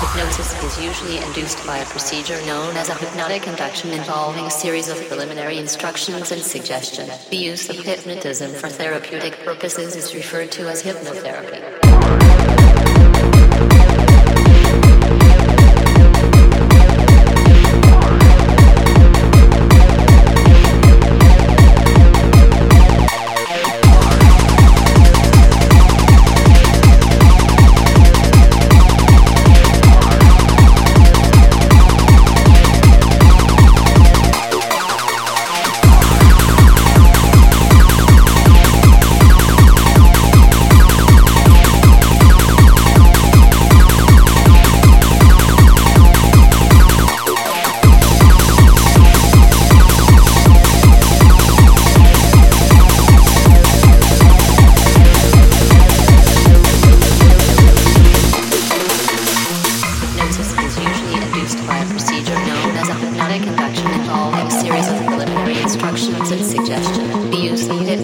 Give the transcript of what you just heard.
Hypnosis is usually induced by a procedure known as a hypnotic induction involving a series of preliminary instructions and suggestion. The use of hypnotism for therapeutic purposes is referred to as hypnotherapy. hypnotic induction involving a series of preliminary instructions and suggestions. We use the hypnotic